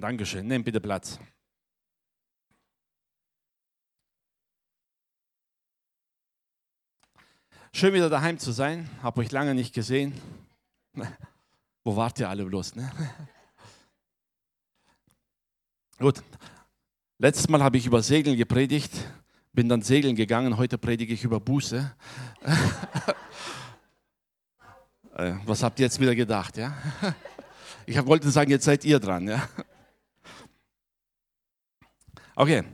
Dankeschön. Nehmt bitte Platz. Schön wieder daheim zu sein. Hab euch lange nicht gesehen. Wo wart ihr alle bloß? Ne? Gut. Letztes Mal habe ich über Segeln gepredigt, bin dann segeln gegangen. Heute predige ich über Buße. Äh, was habt ihr jetzt wieder gedacht? Ja? Ich wollte sagen, jetzt seid ihr dran. Ja? Okay.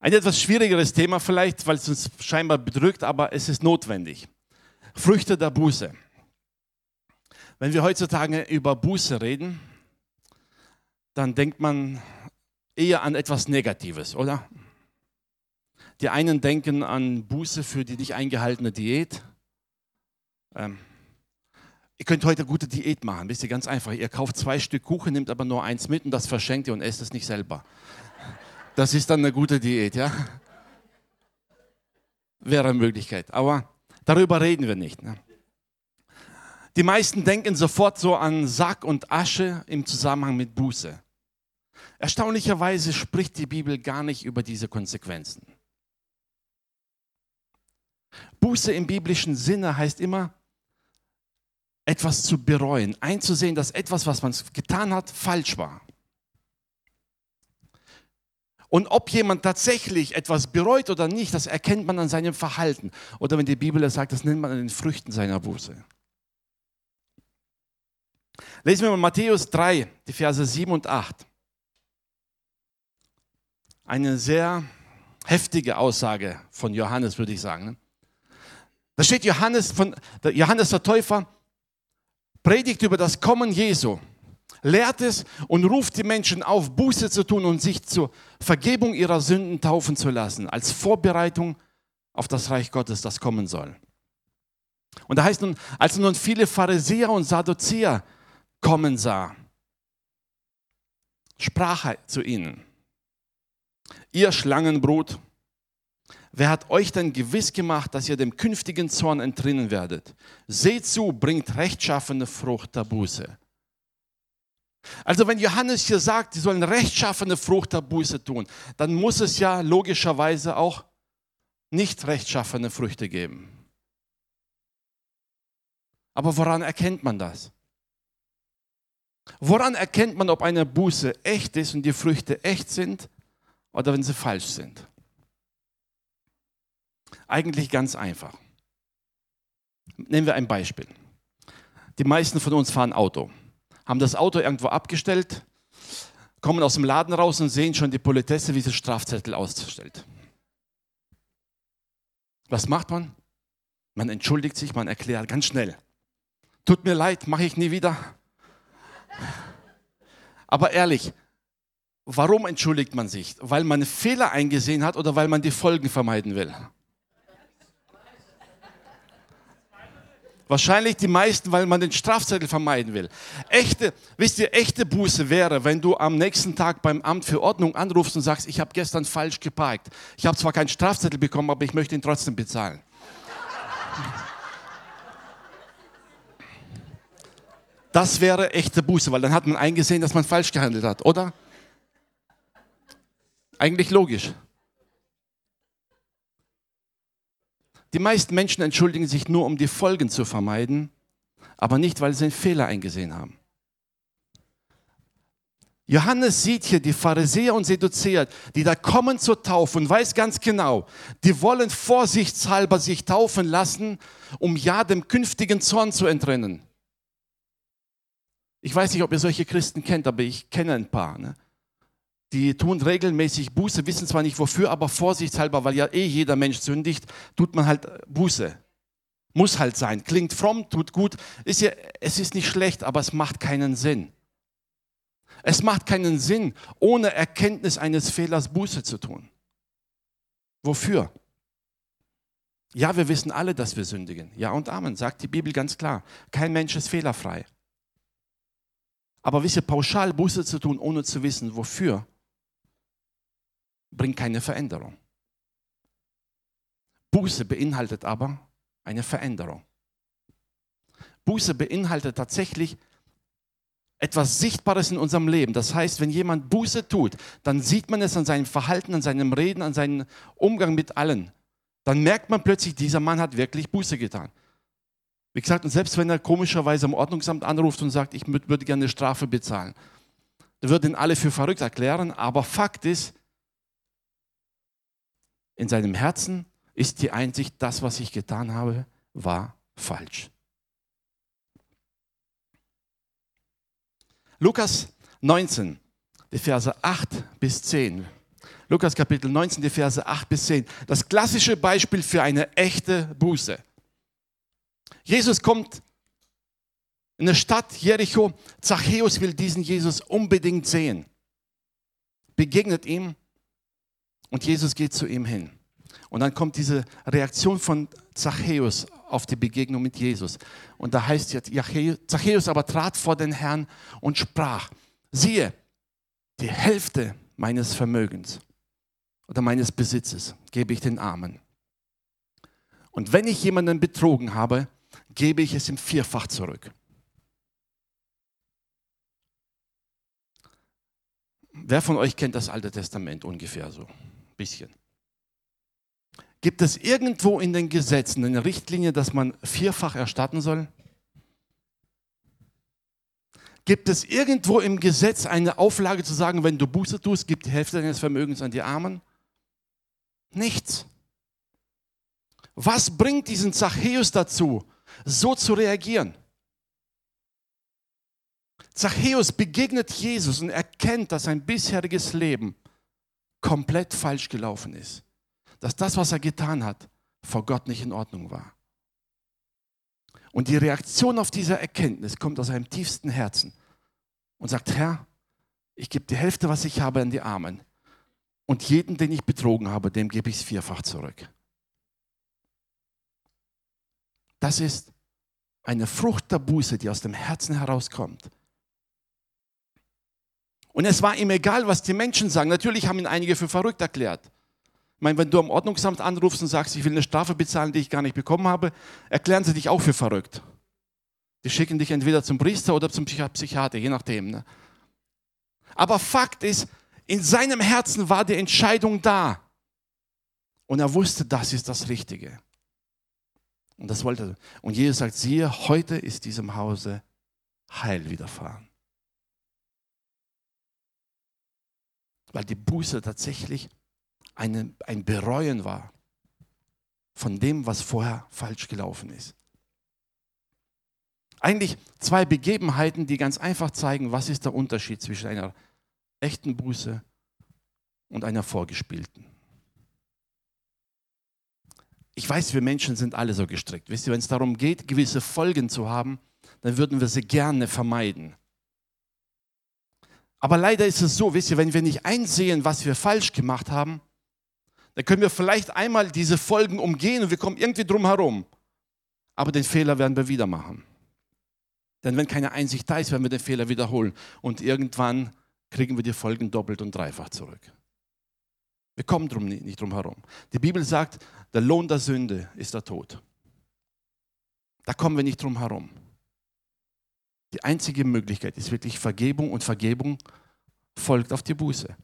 Ein etwas schwierigeres Thema vielleicht, weil es uns scheinbar bedrückt, aber es ist notwendig. Früchte der Buße. Wenn wir heutzutage über Buße reden, dann denkt man eher an etwas Negatives, oder? Die einen denken an Buße für die nicht eingehaltene Diät. Ähm, ihr könnt heute gute Diät machen, wisst ihr, ganz einfach. Ihr kauft zwei Stück Kuchen, nehmt aber nur eins mit und das verschenkt ihr und esst es nicht selber. Das ist dann eine gute Diät, ja? Wäre eine Möglichkeit. Aber darüber reden wir nicht. Ne? Die meisten denken sofort so an Sack und Asche im Zusammenhang mit Buße. Erstaunlicherweise spricht die Bibel gar nicht über diese Konsequenzen. Buße im biblischen Sinne heißt immer, etwas zu bereuen, einzusehen, dass etwas, was man getan hat, falsch war. Und ob jemand tatsächlich etwas bereut oder nicht, das erkennt man an seinem Verhalten. Oder wenn die Bibel sagt, das nennt man an den Früchten seiner Buße. Lesen wir mal Matthäus 3, die Verse 7 und 8. Eine sehr heftige Aussage von Johannes, würde ich sagen. Ne? Da steht Johannes, von, Johannes der Täufer, predigt über das Kommen Jesu lehrt es und ruft die Menschen auf, Buße zu tun und sich zur Vergebung ihrer Sünden taufen zu lassen, als Vorbereitung auf das Reich Gottes, das kommen soll. Und da heißt nun, als nun viele Pharisäer und Sadduzäer kommen sah, sprach er zu ihnen, ihr Schlangenbrut, wer hat euch denn gewiss gemacht, dass ihr dem künftigen Zorn entrinnen werdet? Seht zu, bringt rechtschaffene Frucht der Buße. Also wenn Johannes hier sagt, die sollen rechtschaffene Frucht der Buße tun, dann muss es ja logischerweise auch nicht rechtschaffene Früchte geben. Aber woran erkennt man das? Woran erkennt man, ob eine Buße echt ist und die Früchte echt sind oder wenn sie falsch sind? Eigentlich ganz einfach. Nehmen wir ein Beispiel. Die meisten von uns fahren Auto haben das Auto irgendwo abgestellt, kommen aus dem Laden raus und sehen schon die Politesse, wie sie Strafzettel ausstellt. Was macht man? Man entschuldigt sich, man erklärt ganz schnell. Tut mir leid, mache ich nie wieder. Aber ehrlich, warum entschuldigt man sich? Weil man Fehler eingesehen hat oder weil man die Folgen vermeiden will? Wahrscheinlich die meisten, weil man den Strafzettel vermeiden will. Echte, wisst ihr, echte Buße wäre, wenn du am nächsten Tag beim Amt für Ordnung anrufst und sagst, ich habe gestern falsch geparkt. Ich habe zwar keinen Strafzettel bekommen, aber ich möchte ihn trotzdem bezahlen. Das wäre echte Buße, weil dann hat man eingesehen, dass man falsch gehandelt hat, oder? Eigentlich logisch. Die meisten Menschen entschuldigen sich nur, um die Folgen zu vermeiden, aber nicht, weil sie einen Fehler eingesehen haben. Johannes sieht hier die Pharisäer und Seduzier, die da kommen zur Taufe und weiß ganz genau, die wollen vorsichtshalber sich taufen lassen, um ja dem künftigen Zorn zu entrennen. Ich weiß nicht, ob ihr solche Christen kennt, aber ich kenne ein paar. Ne? Die tun regelmäßig Buße, wissen zwar nicht wofür, aber vorsichtshalber, weil ja eh jeder Mensch sündigt, tut man halt Buße. Muss halt sein. Klingt fromm, tut gut. Ist ja, es ist nicht schlecht, aber es macht keinen Sinn. Es macht keinen Sinn, ohne Erkenntnis eines Fehlers Buße zu tun. Wofür? Ja, wir wissen alle, dass wir sündigen. Ja und Amen, sagt die Bibel ganz klar. Kein Mensch ist fehlerfrei. Aber wisst ihr, pauschal Buße zu tun, ohne zu wissen, wofür, bringt keine Veränderung. Buße beinhaltet aber eine Veränderung. Buße beinhaltet tatsächlich etwas Sichtbares in unserem Leben. Das heißt, wenn jemand Buße tut, dann sieht man es an seinem Verhalten, an seinem Reden, an seinem Umgang mit allen. Dann merkt man plötzlich, dieser Mann hat wirklich Buße getan. Wie gesagt, und selbst wenn er komischerweise am Ordnungsamt anruft und sagt, ich würde gerne eine Strafe bezahlen, dann würden alle für verrückt erklären. Aber Fakt ist, in seinem Herzen ist die Einsicht, das, was ich getan habe, war falsch. Lukas 19, die Verse 8 bis 10. Lukas Kapitel 19, die Verse 8 bis 10. Das klassische Beispiel für eine echte Buße. Jesus kommt in der Stadt Jericho. Zachäus will diesen Jesus unbedingt sehen. Begegnet ihm und Jesus geht zu ihm hin. Und dann kommt diese Reaktion von Zachäus auf die Begegnung mit Jesus. Und da heißt jetzt, Zachäus aber trat vor den Herrn und sprach, siehe, die Hälfte meines Vermögens oder meines Besitzes gebe ich den Armen. Und wenn ich jemanden betrogen habe, gebe ich es ihm vierfach zurück. Wer von euch kennt das Alte Testament ungefähr so? Bisschen. Gibt es irgendwo in den Gesetzen eine Richtlinie, dass man vierfach erstatten soll? Gibt es irgendwo im Gesetz eine Auflage zu sagen, wenn du Buße tust, gib die Hälfte deines Vermögens an die Armen? Nichts. Was bringt diesen Zachäus dazu, so zu reagieren? Zachäus begegnet Jesus und erkennt, dass sein bisheriges Leben komplett falsch gelaufen ist dass das, was er getan hat, vor Gott nicht in Ordnung war. Und die Reaktion auf diese Erkenntnis kommt aus seinem tiefsten Herzen und sagt, Herr, ich gebe die Hälfte, was ich habe, an die Armen. Und jeden, den ich betrogen habe, dem gebe ich es vierfach zurück. Das ist eine Frucht der Buße, die aus dem Herzen herauskommt. Und es war ihm egal, was die Menschen sagen. Natürlich haben ihn einige für verrückt erklärt. Ich meine, wenn du am Ordnungsamt anrufst und sagst, ich will eine Strafe bezahlen, die ich gar nicht bekommen habe, erklären sie dich auch für verrückt. Die schicken dich entweder zum Priester oder zum Psychiater, je nachdem. Ne? Aber Fakt ist, in seinem Herzen war die Entscheidung da. Und er wusste, das ist das Richtige. Und das wollte er. Und Jesus sagt, siehe, heute ist diesem Hause Heil widerfahren. Weil die Buße tatsächlich eine, ein Bereuen war von dem, was vorher falsch gelaufen ist. Eigentlich zwei Begebenheiten, die ganz einfach zeigen, was ist der Unterschied zwischen einer echten Buße und einer vorgespielten. Ich weiß, wir Menschen sind alle so gestrickt. Wisst ihr, wenn es darum geht, gewisse Folgen zu haben, dann würden wir sie gerne vermeiden. Aber leider ist es so, wisst ihr, wenn wir nicht einsehen, was wir falsch gemacht haben, dann können wir vielleicht einmal diese Folgen umgehen und wir kommen irgendwie drum herum. Aber den Fehler werden wir wieder machen. Denn wenn keine Einsicht da ist, werden wir den Fehler wiederholen. Und irgendwann kriegen wir die Folgen doppelt und dreifach zurück. Wir kommen drum nicht drum herum. Die Bibel sagt, der Lohn der Sünde ist der Tod. Da kommen wir nicht drum herum. Die einzige Möglichkeit ist wirklich Vergebung und Vergebung folgt auf die Buße.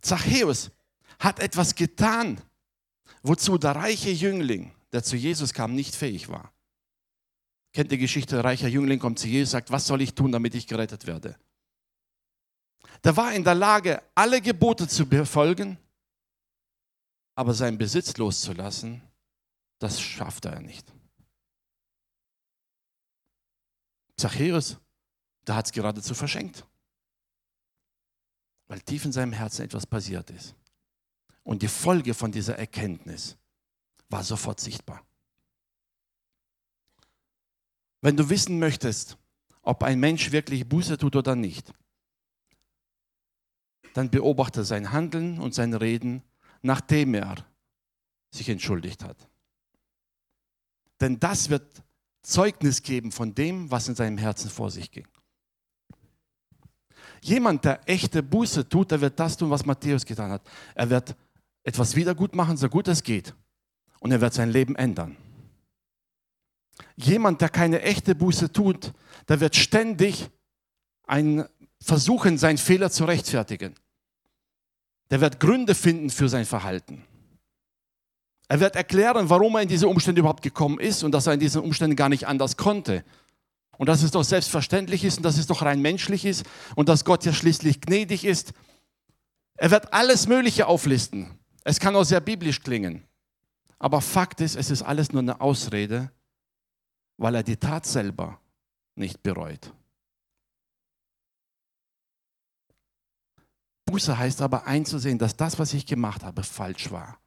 Zachäus hat etwas getan, wozu der reiche Jüngling, der zu Jesus kam, nicht fähig war. Kennt die Geschichte, der reiche Jüngling kommt zu Jesus und sagt, was soll ich tun, damit ich gerettet werde? Der war in der Lage, alle Gebote zu befolgen, aber seinen Besitz loszulassen, das schaffte er nicht. Zachäus, der hat es geradezu verschenkt weil tief in seinem Herzen etwas passiert ist. Und die Folge von dieser Erkenntnis war sofort sichtbar. Wenn du wissen möchtest, ob ein Mensch wirklich Buße tut oder nicht, dann beobachte sein Handeln und sein Reden, nachdem er sich entschuldigt hat. Denn das wird Zeugnis geben von dem, was in seinem Herzen vor sich ging. Jemand, der echte Buße tut, der wird das tun, was Matthäus getan hat. Er wird etwas wiedergut machen, so gut es geht. und er wird sein Leben ändern. Jemand, der keine echte Buße tut, der wird ständig ein, versuchen, seinen Fehler zu rechtfertigen. Der wird Gründe finden für sein Verhalten. Er wird erklären, warum er in diese Umstände überhaupt gekommen ist und dass er in diesen Umständen gar nicht anders konnte. Und dass es doch selbstverständlich ist und dass es doch rein menschlich ist und dass Gott ja schließlich gnädig ist. Er wird alles Mögliche auflisten. Es kann auch sehr biblisch klingen. Aber Fakt ist, es ist alles nur eine Ausrede, weil er die Tat selber nicht bereut. Buße heißt aber einzusehen, dass das, was ich gemacht habe, falsch war.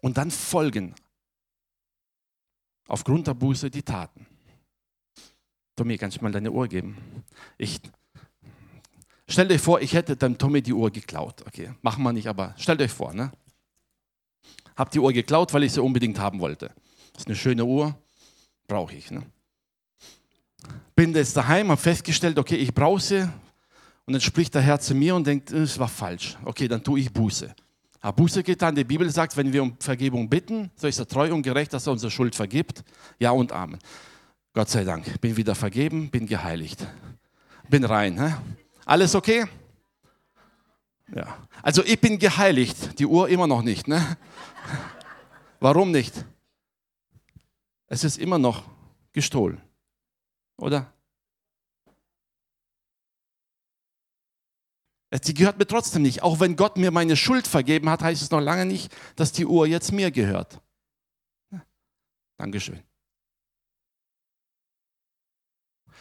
Und dann folgen aufgrund der Buße die Taten. Tommy, kannst du mal deine Uhr geben? Ich, stell euch vor, ich hätte dem Tommy die Uhr geklaut. Okay, machen wir nicht, aber stellt euch vor, ne? Hab die Uhr geklaut, weil ich sie unbedingt haben wollte. Ist eine schöne Uhr, brauche ich. Ne? Bin jetzt daheim, habe festgestellt, okay, ich brauche sie. Und dann spricht der Herr zu mir und denkt, es war falsch. Okay, dann tue ich Buße. Habe Buße getan. Die Bibel sagt, wenn wir um Vergebung bitten, so ist er treu und gerecht, dass er unsere Schuld vergibt. Ja und Amen. Gott sei Dank. Bin wieder vergeben, bin geheiligt. Bin rein. Hä? Alles okay? Ja. Also ich bin geheiligt, die Uhr immer noch nicht. Ne? Warum nicht? Es ist immer noch gestohlen. Oder? Sie gehört mir trotzdem nicht. Auch wenn Gott mir meine Schuld vergeben hat, heißt es noch lange nicht, dass die Uhr jetzt mir gehört. Dankeschön.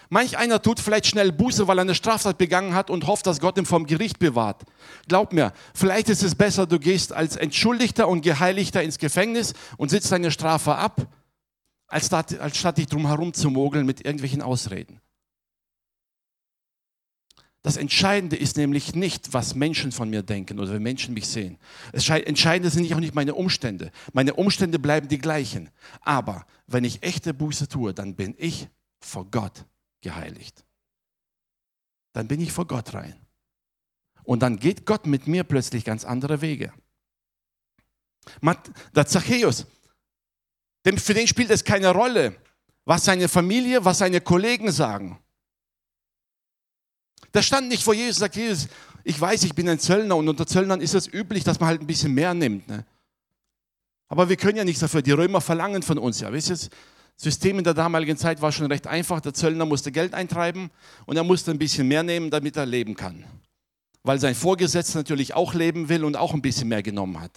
Manch einer tut vielleicht schnell Buße, weil er eine Straftat begangen hat und hofft, dass Gott ihn vom Gericht bewahrt. Glaub mir, vielleicht ist es besser, du gehst als Entschuldigter und Geheiligter ins Gefängnis und sitzt deine Strafe ab, als, als statt dich drum herum zu mogeln mit irgendwelchen Ausreden. Das Entscheidende ist nämlich nicht, was Menschen von mir denken oder wie Menschen mich sehen. Das Entscheidende sind auch nicht meine Umstände. Meine Umstände bleiben die gleichen. Aber wenn ich echte Buße tue, dann bin ich vor Gott geheiligt. Dann bin ich vor Gott rein. Und dann geht Gott mit mir plötzlich ganz andere Wege. Der Zachäus, für den spielt es keine Rolle, was seine Familie, was seine Kollegen sagen. Der stand nicht vor Jesus sagt, Jesus, ich weiß, ich bin ein Zöllner und unter Zöllnern ist es üblich, dass man halt ein bisschen mehr nimmt. Ne? Aber wir können ja nichts dafür. Die Römer verlangen von uns ja. Wisst ihr, System in der damaligen Zeit war schon recht einfach. Der Zöllner musste Geld eintreiben und er musste ein bisschen mehr nehmen, damit er leben kann. Weil sein Vorgesetzter natürlich auch leben will und auch ein bisschen mehr genommen hat.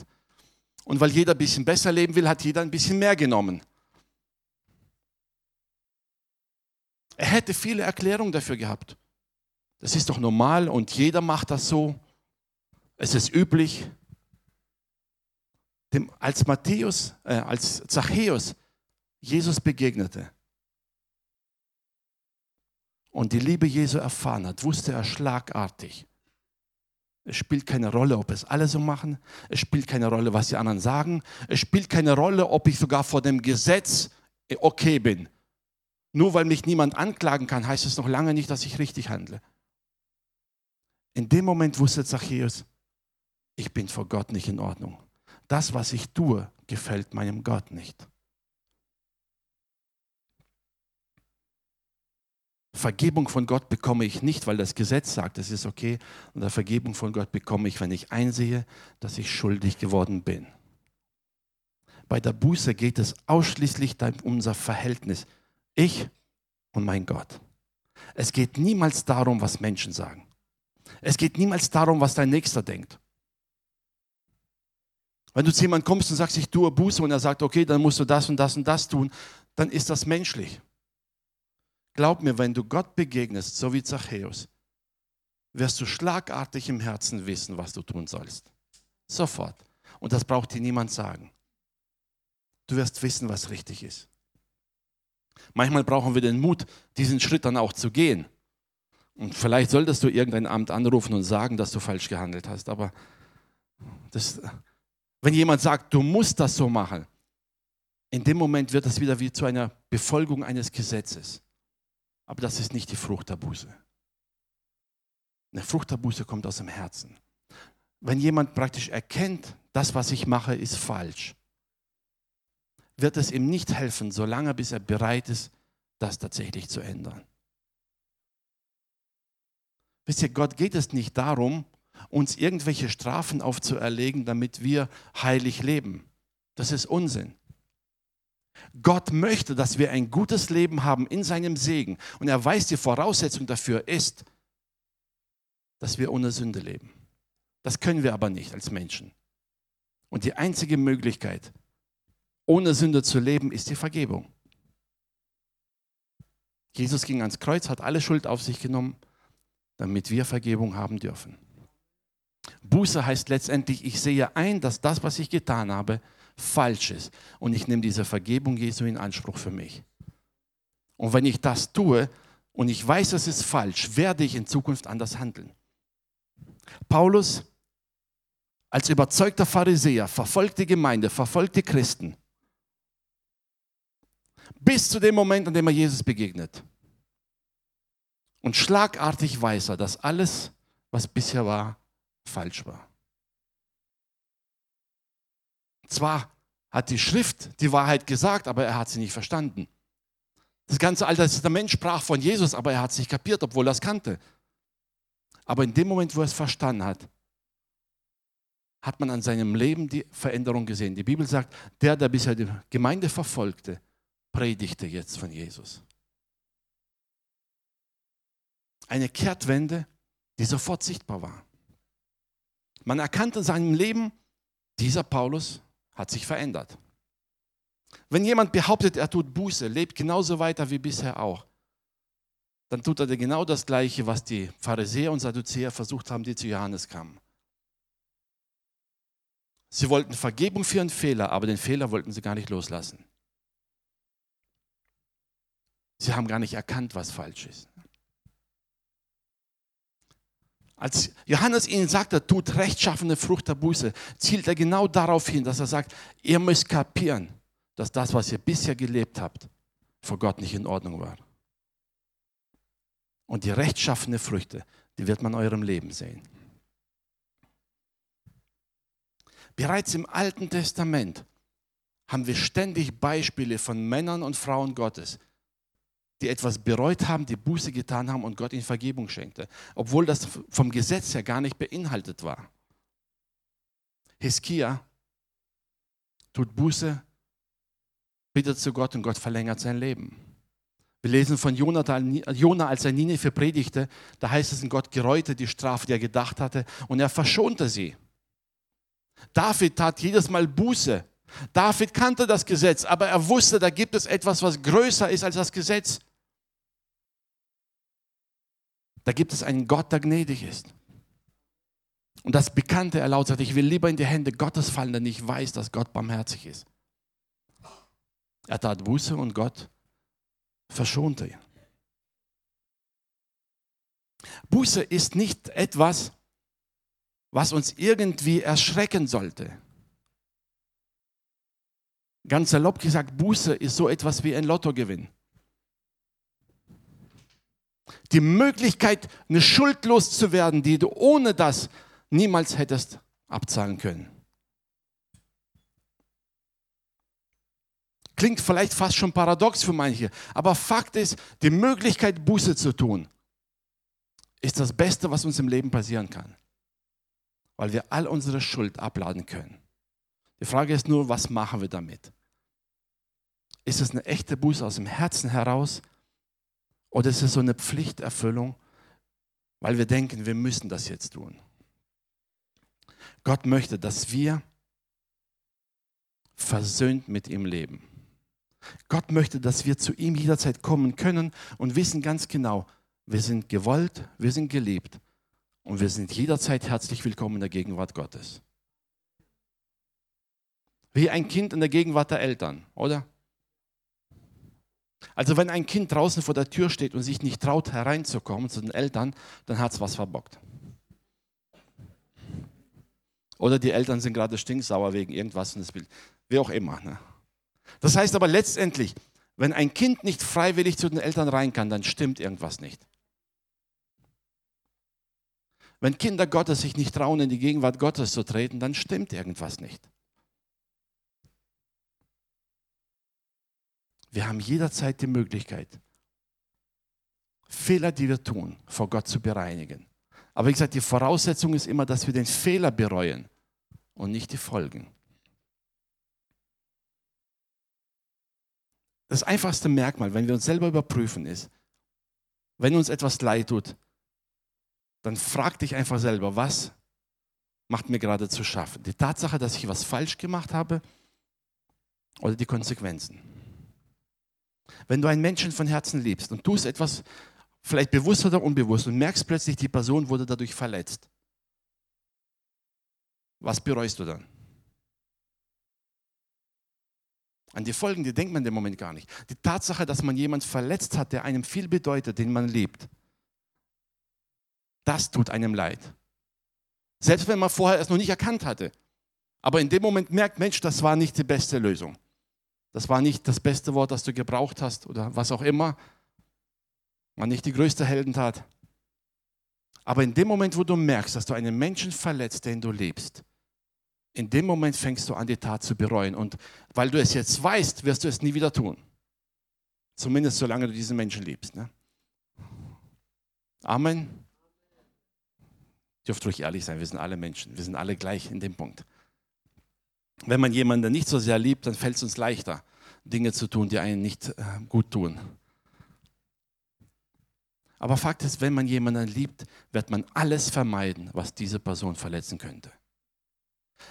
Und weil jeder ein bisschen besser leben will, hat jeder ein bisschen mehr genommen. Er hätte viele Erklärungen dafür gehabt. Das ist doch normal und jeder macht das so. Es ist üblich. Dem, als Matthäus, äh, als Zachäus Jesus begegnete und die Liebe Jesu erfahren hat, wusste er schlagartig, es spielt keine Rolle, ob es alle so machen. Es spielt keine Rolle, was die anderen sagen. Es spielt keine Rolle, ob ich sogar vor dem Gesetz okay bin. Nur weil mich niemand anklagen kann, heißt es noch lange nicht, dass ich richtig handle. In dem Moment wusste Zachäus, ich bin vor Gott nicht in Ordnung. Das, was ich tue, gefällt meinem Gott nicht. Vergebung von Gott bekomme ich nicht, weil das Gesetz sagt, es ist okay. Und der Vergebung von Gott bekomme ich, wenn ich einsehe, dass ich schuldig geworden bin. Bei der Buße geht es ausschließlich um unser Verhältnis. Ich und mein Gott. Es geht niemals darum, was Menschen sagen. Es geht niemals darum, was dein Nächster denkt. Wenn du zu jemandem kommst und sagst, ich tue Buße und er sagt, okay, dann musst du das und das und das tun, dann ist das menschlich. Glaub mir, wenn du Gott begegnest, so wie Zachäus, wirst du schlagartig im Herzen wissen, was du tun sollst. Sofort. Und das braucht dir niemand sagen. Du wirst wissen, was richtig ist. Manchmal brauchen wir den Mut, diesen Schritt dann auch zu gehen. Und vielleicht solltest du irgendein Amt anrufen und sagen, dass du falsch gehandelt hast. Aber das, wenn jemand sagt, du musst das so machen, in dem Moment wird das wieder wie zu einer Befolgung eines Gesetzes. Aber das ist nicht die Frucht der Buße. Eine Frucht der Buße kommt aus dem Herzen. Wenn jemand praktisch erkennt, das, was ich mache, ist falsch, wird es ihm nicht helfen, solange bis er bereit ist, das tatsächlich zu ändern. Wisst ihr, Gott geht es nicht darum, uns irgendwelche Strafen aufzuerlegen, damit wir heilig leben. Das ist Unsinn. Gott möchte, dass wir ein gutes Leben haben in seinem Segen. Und er weiß, die Voraussetzung dafür ist, dass wir ohne Sünde leben. Das können wir aber nicht als Menschen. Und die einzige Möglichkeit, ohne Sünde zu leben, ist die Vergebung. Jesus ging ans Kreuz, hat alle Schuld auf sich genommen, damit wir Vergebung haben dürfen. Buße heißt letztendlich, ich sehe ein, dass das, was ich getan habe, falsch ist. Und ich nehme diese Vergebung Jesu in Anspruch für mich. Und wenn ich das tue und ich weiß, es ist falsch, werde ich in Zukunft anders handeln. Paulus als überzeugter Pharisäer verfolgt die Gemeinde, verfolgt die Christen. Bis zu dem Moment, an dem er Jesus begegnet. Und schlagartig weiß er, dass alles, was bisher war, falsch war. Zwar hat die Schrift die Wahrheit gesagt, aber er hat sie nicht verstanden. Das ganze Alte Testament sprach von Jesus, aber er hat es nicht kapiert, obwohl er es kannte. Aber in dem Moment, wo er es verstanden hat, hat man an seinem Leben die Veränderung gesehen. Die Bibel sagt, der, der bisher die Gemeinde verfolgte, predigte jetzt von Jesus. Eine Kehrtwende, die sofort sichtbar war. Man erkannte in seinem Leben, dieser Paulus hat sich verändert. Wenn jemand behauptet, er tut Buße, lebt genauso weiter wie bisher auch, dann tut er genau das Gleiche, was die Pharisäer und Sadduzäer versucht haben, die zu Johannes kamen. Sie wollten Vergebung für ihren Fehler, aber den Fehler wollten sie gar nicht loslassen. Sie haben gar nicht erkannt, was falsch ist. Als Johannes ihnen sagte, tut rechtschaffene Frucht der Buße, zielt er genau darauf hin, dass er sagt, ihr müsst kapieren, dass das, was ihr bisher gelebt habt, vor Gott nicht in Ordnung war. Und die rechtschaffene Früchte, die wird man in eurem Leben sehen. Bereits im Alten Testament haben wir ständig Beispiele von Männern und Frauen Gottes, die etwas bereut haben, die Buße getan haben und Gott ihnen Vergebung schenkte, obwohl das vom Gesetz her gar nicht beinhaltet war. Hiskia tut Buße, bittet zu Gott und Gott verlängert sein Leben. Wir lesen von Jona, als er Nineveh predigte, da heißt es, Gott gereute die Strafe, die er gedacht hatte, und er verschonte sie. David tat jedes Mal Buße. David kannte das Gesetz, aber er wusste, da gibt es etwas, was größer ist als das Gesetz. Da gibt es einen Gott, der gnädig ist. Und das Bekannte, er laut sagt, ich will lieber in die Hände Gottes fallen, denn ich weiß, dass Gott barmherzig ist. Er tat Buße und Gott verschonte ihn. Buße ist nicht etwas, was uns irgendwie erschrecken sollte. Ganz salopp gesagt, Buße ist so etwas wie ein Lottogewinn die Möglichkeit, eine Schuld loszuwerden, die du ohne das niemals hättest abzahlen können. Klingt vielleicht fast schon paradox für manche, aber Fakt ist, die Möglichkeit, Buße zu tun, ist das Beste, was uns im Leben passieren kann, weil wir all unsere Schuld abladen können. Die Frage ist nur, was machen wir damit? Ist es eine echte Buße aus dem Herzen heraus oder ist es so eine Pflichterfüllung, weil wir denken, wir müssen das jetzt tun? Gott möchte, dass wir versöhnt mit ihm leben. Gott möchte, dass wir zu ihm jederzeit kommen können und wissen ganz genau, wir sind gewollt, wir sind geliebt und wir sind jederzeit herzlich willkommen in der Gegenwart Gottes. Wie ein Kind in der Gegenwart der Eltern, oder? Also wenn ein Kind draußen vor der Tür steht und sich nicht traut hereinzukommen zu den Eltern, dann hat es was verbockt. Oder die Eltern sind gerade stinksauer wegen irgendwas und das will, wie auch immer. Ne? Das heißt aber letztendlich, wenn ein Kind nicht freiwillig zu den Eltern rein kann, dann stimmt irgendwas nicht. Wenn Kinder Gottes sich nicht trauen, in die Gegenwart Gottes zu treten, dann stimmt irgendwas nicht. Wir haben jederzeit die Möglichkeit, Fehler, die wir tun, vor Gott zu bereinigen. Aber wie gesagt, die Voraussetzung ist immer, dass wir den Fehler bereuen und nicht die Folgen. Das einfachste Merkmal, wenn wir uns selber überprüfen, ist, wenn uns etwas leid tut, dann frag dich einfach selber, was macht mir gerade zu schaffen? Die Tatsache, dass ich was falsch gemacht habe oder die Konsequenzen? Wenn du einen Menschen von Herzen liebst und tust etwas, vielleicht bewusst oder unbewusst, und merkst plötzlich, die Person wurde dadurch verletzt, was bereust du dann? An die Folgen, die denkt man im Moment gar nicht. Die Tatsache, dass man jemanden verletzt hat, der einem viel bedeutet, den man liebt, das tut einem leid. Selbst wenn man vorher es noch nicht erkannt hatte. Aber in dem Moment merkt, Mensch, das war nicht die beste Lösung. Das war nicht das beste Wort, das du gebraucht hast oder was auch immer. War nicht die größte Heldentat. Aber in dem Moment, wo du merkst, dass du einen Menschen verletzt, den du liebst, in dem Moment fängst du an, die Tat zu bereuen. Und weil du es jetzt weißt, wirst du es nie wieder tun. Zumindest solange du diesen Menschen liebst. Ne? Amen. Dürft ruhig ehrlich sein, wir sind alle Menschen, wir sind alle gleich in dem Punkt. Wenn man jemanden nicht so sehr liebt, dann fällt es uns leichter, Dinge zu tun, die einen nicht äh, gut tun. Aber Fakt ist, wenn man jemanden liebt, wird man alles vermeiden, was diese Person verletzen könnte.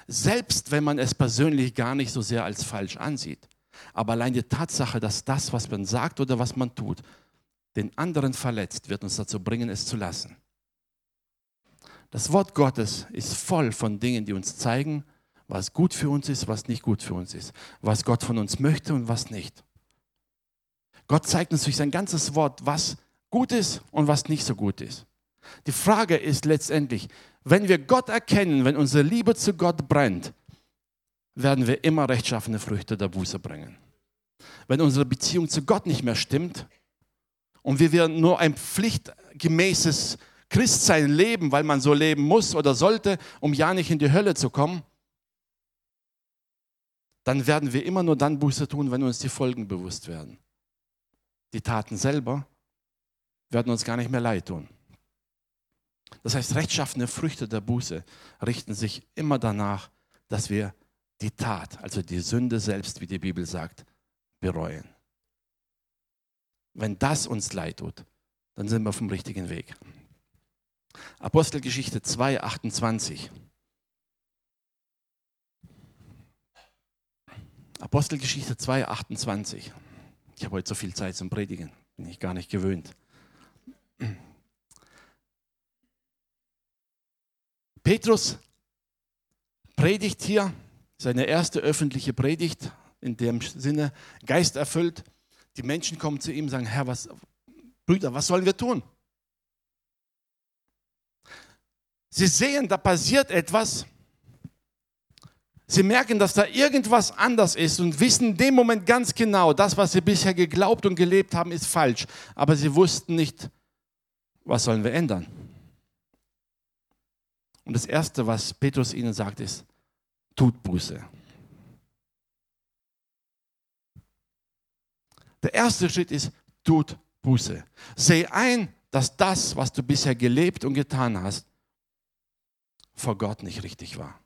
Selbst wenn man es persönlich gar nicht so sehr als falsch ansieht. Aber allein die Tatsache, dass das, was man sagt oder was man tut, den anderen verletzt, wird uns dazu bringen, es zu lassen. Das Wort Gottes ist voll von Dingen, die uns zeigen, was gut für uns ist, was nicht gut für uns ist, was Gott von uns möchte und was nicht. Gott zeigt uns durch sein ganzes Wort, was gut ist und was nicht so gut ist. Die Frage ist letztendlich, wenn wir Gott erkennen, wenn unsere Liebe zu Gott brennt, werden wir immer rechtschaffene Früchte der Buße bringen. Wenn unsere Beziehung zu Gott nicht mehr stimmt und wir nur ein pflichtgemäßes Christsein leben, weil man so leben muss oder sollte, um ja nicht in die Hölle zu kommen, dann werden wir immer nur dann Buße tun, wenn uns die Folgen bewusst werden. Die Taten selber werden uns gar nicht mehr leid tun. Das heißt, rechtschaffene Früchte der Buße richten sich immer danach, dass wir die Tat, also die Sünde selbst, wie die Bibel sagt, bereuen. Wenn das uns leid tut, dann sind wir auf dem richtigen Weg. Apostelgeschichte 2, 28. Apostelgeschichte 2, 28. Ich habe heute so viel Zeit zum Predigen, bin ich gar nicht gewöhnt. Petrus predigt hier seine erste öffentliche Predigt, in dem Sinne geisterfüllt. Die Menschen kommen zu ihm und sagen, Herr, was, Brüder, was sollen wir tun? Sie sehen, da passiert etwas. Sie merken, dass da irgendwas anders ist und wissen in dem Moment ganz genau, das, was sie bisher geglaubt und gelebt haben, ist falsch. Aber sie wussten nicht, was sollen wir ändern. Und das Erste, was Petrus ihnen sagt, ist, tut Buße. Der erste Schritt ist, tut Buße. Seh ein, dass das, was du bisher gelebt und getan hast, vor Gott nicht richtig war.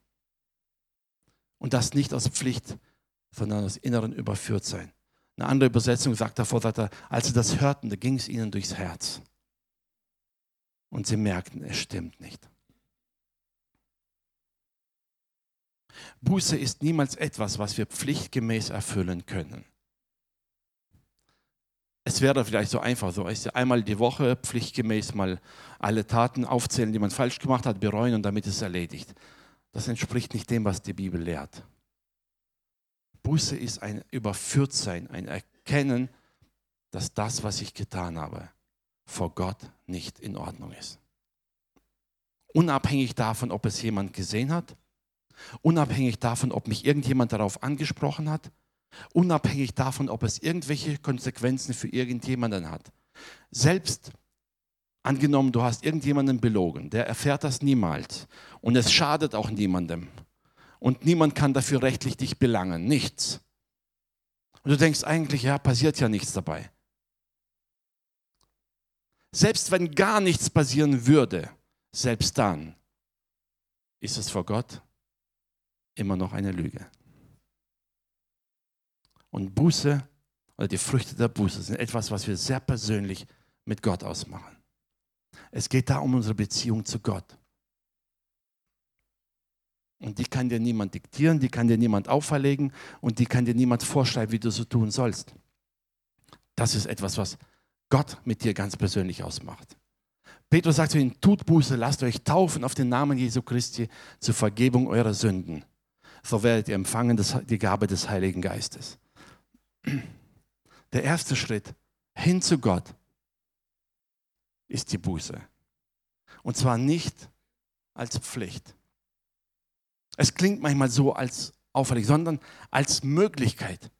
Und das nicht aus Pflicht, sondern aus inneren Überführtsein. Eine andere Übersetzung sagt davor, sagt er, als sie das hörten, da ging es ihnen durchs Herz. Und sie merkten, es stimmt nicht. Buße ist niemals etwas, was wir pflichtgemäß erfüllen können. Es wäre vielleicht so einfach, so ist einmal die Woche pflichtgemäß mal alle Taten aufzählen, die man falsch gemacht hat, bereuen und damit ist es erledigt. Das entspricht nicht dem, was die Bibel lehrt. Buße ist ein Überführtsein, ein Erkennen, dass das, was ich getan habe, vor Gott nicht in Ordnung ist. Unabhängig davon, ob es jemand gesehen hat, unabhängig davon, ob mich irgendjemand darauf angesprochen hat, Unabhängig davon, ob es irgendwelche Konsequenzen für irgendjemanden hat. Selbst Angenommen, du hast irgendjemanden belogen, der erfährt das niemals. Und es schadet auch niemandem. Und niemand kann dafür rechtlich dich belangen. Nichts. Und du denkst eigentlich, ja, passiert ja nichts dabei. Selbst wenn gar nichts passieren würde, selbst dann ist es vor Gott immer noch eine Lüge. Und Buße oder die Früchte der Buße sind etwas, was wir sehr persönlich mit Gott ausmachen. Es geht da um unsere Beziehung zu Gott. Und die kann dir niemand diktieren, die kann dir niemand auferlegen und die kann dir niemand vorschreiben, wie du so tun sollst. Das ist etwas, was Gott mit dir ganz persönlich ausmacht. Petrus sagt zu ihnen, tut Buße, lasst euch taufen auf den Namen Jesu Christi zur Vergebung eurer Sünden. So werdet ihr empfangen die Gabe des Heiligen Geistes. Der erste Schritt hin zu Gott ist die Buße. Und zwar nicht als Pflicht. Es klingt manchmal so als auffällig, sondern als Möglichkeit,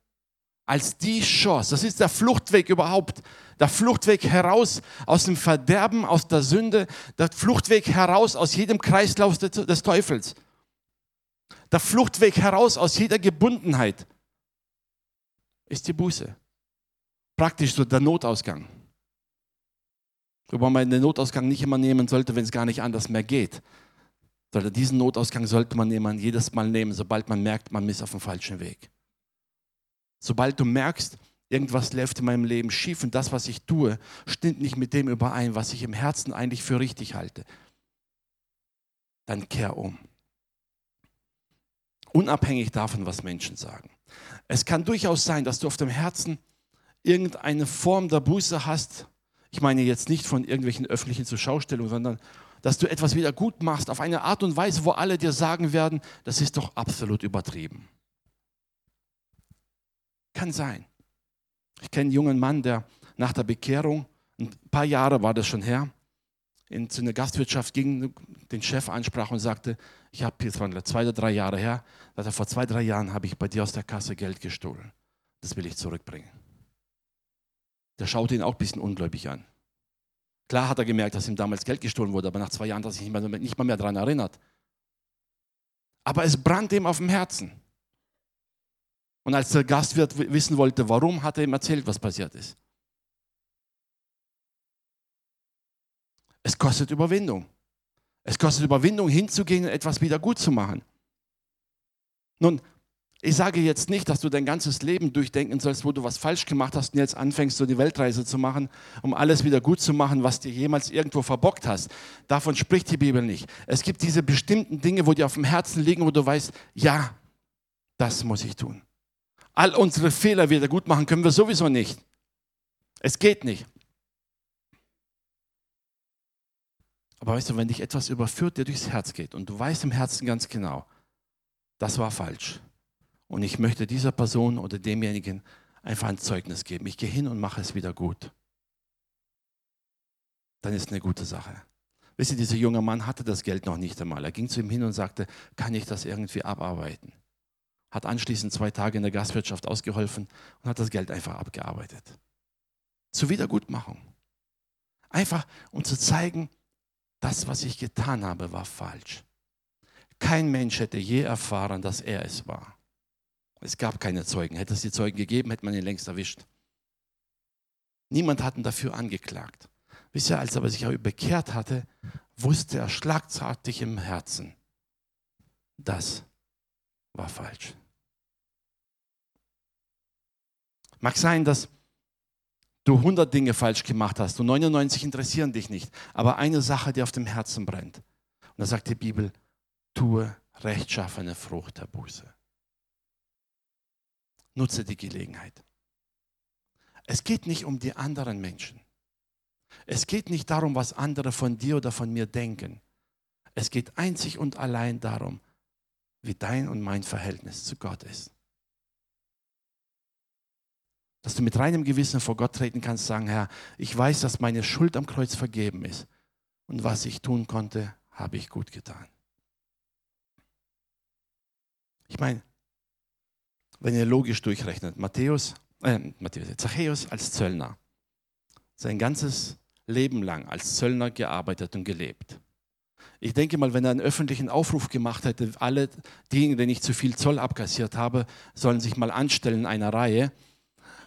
als die Chance. Das ist der Fluchtweg überhaupt. Der Fluchtweg heraus aus dem Verderben, aus der Sünde, der Fluchtweg heraus aus jedem Kreislauf des Teufels. Der Fluchtweg heraus aus jeder Gebundenheit ist die Buße. Praktisch so der Notausgang. Wobei man den Notausgang nicht immer nehmen sollte, wenn es gar nicht anders mehr geht. Sondern diesen Notausgang sollte man nehmen, jedes Mal nehmen, sobald man merkt, man ist auf dem falschen Weg. Sobald du merkst, irgendwas läuft in meinem Leben schief und das, was ich tue, stimmt nicht mit dem überein, was ich im Herzen eigentlich für richtig halte, dann kehr um. Unabhängig davon, was Menschen sagen. Es kann durchaus sein, dass du auf dem Herzen irgendeine Form der Buße hast. Ich meine jetzt nicht von irgendwelchen öffentlichen Zuschaustellungen, sondern dass du etwas wieder gut machst auf eine Art und Weise, wo alle dir sagen werden, das ist doch absolut übertrieben. Kann sein. Ich kenne einen jungen Mann, der nach der Bekehrung, ein paar Jahre war das schon her, in zu einer Gastwirtschaft ging, den Chef ansprach und sagte, ich habe jetzt zwei oder drei Jahre her, dass er vor zwei, drei Jahren habe ich bei dir aus der Kasse Geld gestohlen. Das will ich zurückbringen. Der schaute ihn auch ein bisschen ungläubig an. Klar hat er gemerkt, dass ihm damals Geld gestohlen wurde, aber nach zwei Jahren hat er sich nicht, mehr, nicht mal mehr daran erinnert. Aber es brannte ihm auf dem Herzen. Und als der Gastwirt wissen wollte, warum, hat er ihm erzählt, was passiert ist. Es kostet Überwindung. Es kostet Überwindung, hinzugehen und etwas wieder gut zu machen. Nun, ich sage jetzt nicht, dass du dein ganzes Leben durchdenken sollst, wo du was falsch gemacht hast und jetzt anfängst, so die Weltreise zu machen, um alles wieder gut zu machen, was dir jemals irgendwo verbockt hast. Davon spricht die Bibel nicht. Es gibt diese bestimmten Dinge, wo dir auf dem Herzen liegen, wo du weißt, ja, das muss ich tun. All unsere Fehler wieder gut machen können wir sowieso nicht. Es geht nicht. Aber weißt du, wenn dich etwas überführt, der durchs Herz geht und du weißt im Herzen ganz genau, das war falsch und ich möchte dieser Person oder demjenigen einfach ein Zeugnis geben. Ich gehe hin und mache es wieder gut. Dann ist eine gute Sache. Wisst ihr, dieser junge Mann hatte das Geld noch nicht einmal. Er ging zu ihm hin und sagte, kann ich das irgendwie abarbeiten? Hat anschließend zwei Tage in der Gastwirtschaft ausgeholfen und hat das Geld einfach abgearbeitet. Zur Wiedergutmachung. Einfach, um zu zeigen, das, was ich getan habe, war falsch. Kein Mensch hätte je erfahren, dass er es war. Es gab keine Zeugen. Hätte es die Zeugen gegeben, hätte man ihn längst erwischt. Niemand hat ihn dafür angeklagt. Wisst ihr, als er sich aber bekehrt hatte, wusste er schlagzartig im Herzen, das war falsch. Mag sein, dass du 100 Dinge falsch gemacht hast und 99 interessieren dich nicht, aber eine Sache, die auf dem Herzen brennt. Und da sagt die Bibel, tue rechtschaffene Frucht der Buße. Nutze die Gelegenheit. Es geht nicht um die anderen Menschen. Es geht nicht darum, was andere von dir oder von mir denken. Es geht einzig und allein darum, wie dein und mein Verhältnis zu Gott ist. Dass du mit reinem Gewissen vor Gott treten kannst, sagen, Herr, ich weiß, dass meine Schuld am Kreuz vergeben ist. Und was ich tun konnte, habe ich gut getan. Ich meine, wenn ihr logisch durchrechnet, Matthäus, äh, Matthäus, Zachäus als Zöllner, sein ganzes Leben lang als Zöllner gearbeitet und gelebt. Ich denke mal, wenn er einen öffentlichen Aufruf gemacht hätte, alle diejenigen, denen ich zu viel Zoll abkassiert habe, sollen sich mal anstellen in einer Reihe,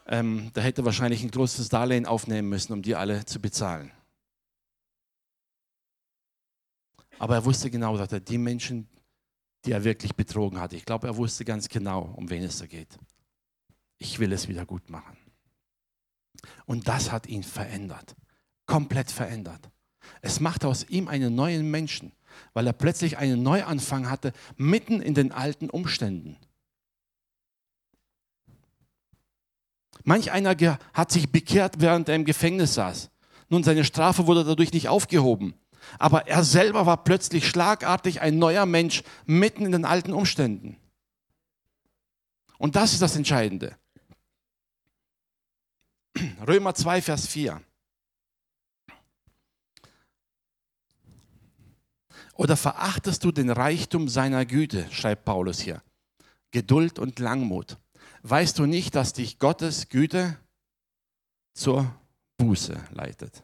ähm, da hätte er wahrscheinlich ein großes Darlehen aufnehmen müssen, um die alle zu bezahlen. Aber er wusste genau, dass er die Menschen, die er wirklich betrogen hatte, ich glaube, er wusste ganz genau, um wen es da geht. Ich will es wieder gut machen. Und das hat ihn verändert, komplett verändert. Es machte aus ihm einen neuen Menschen, weil er plötzlich einen Neuanfang hatte, mitten in den alten Umständen. Manch einer hat sich bekehrt, während er im Gefängnis saß. Nun, seine Strafe wurde dadurch nicht aufgehoben. Aber er selber war plötzlich schlagartig ein neuer Mensch mitten in den alten Umständen. Und das ist das Entscheidende. Römer 2, Vers 4. Oder verachtest du den Reichtum seiner Güte, schreibt Paulus hier. Geduld und Langmut. Weißt du nicht, dass dich Gottes Güte zur Buße leitet?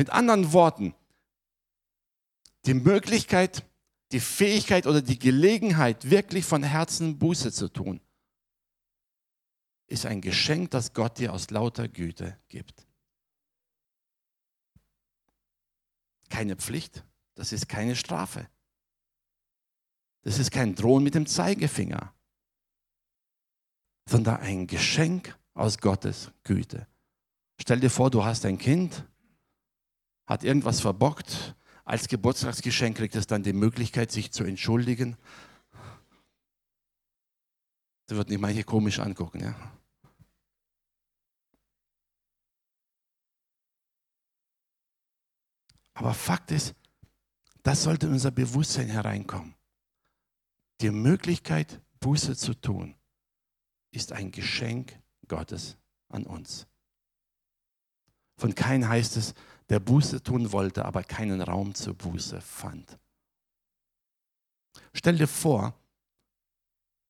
Mit anderen Worten, die Möglichkeit, die Fähigkeit oder die Gelegenheit, wirklich von Herzen Buße zu tun, ist ein Geschenk, das Gott dir aus lauter Güte gibt. Keine Pflicht, das ist keine Strafe. Das ist kein Drohen mit dem Zeigefinger, sondern ein Geschenk aus Gottes Güte. Stell dir vor, du hast ein Kind hat irgendwas verbockt. Als Geburtstagsgeschenk kriegt es dann die Möglichkeit, sich zu entschuldigen. Da wird nicht manche komisch angucken, ja. Aber Fakt ist, das sollte in unser Bewusstsein hereinkommen. Die Möglichkeit, Buße zu tun, ist ein Geschenk Gottes an uns. Von Kain heißt es, der Buße tun wollte, aber keinen Raum zur Buße fand. Stell dir vor,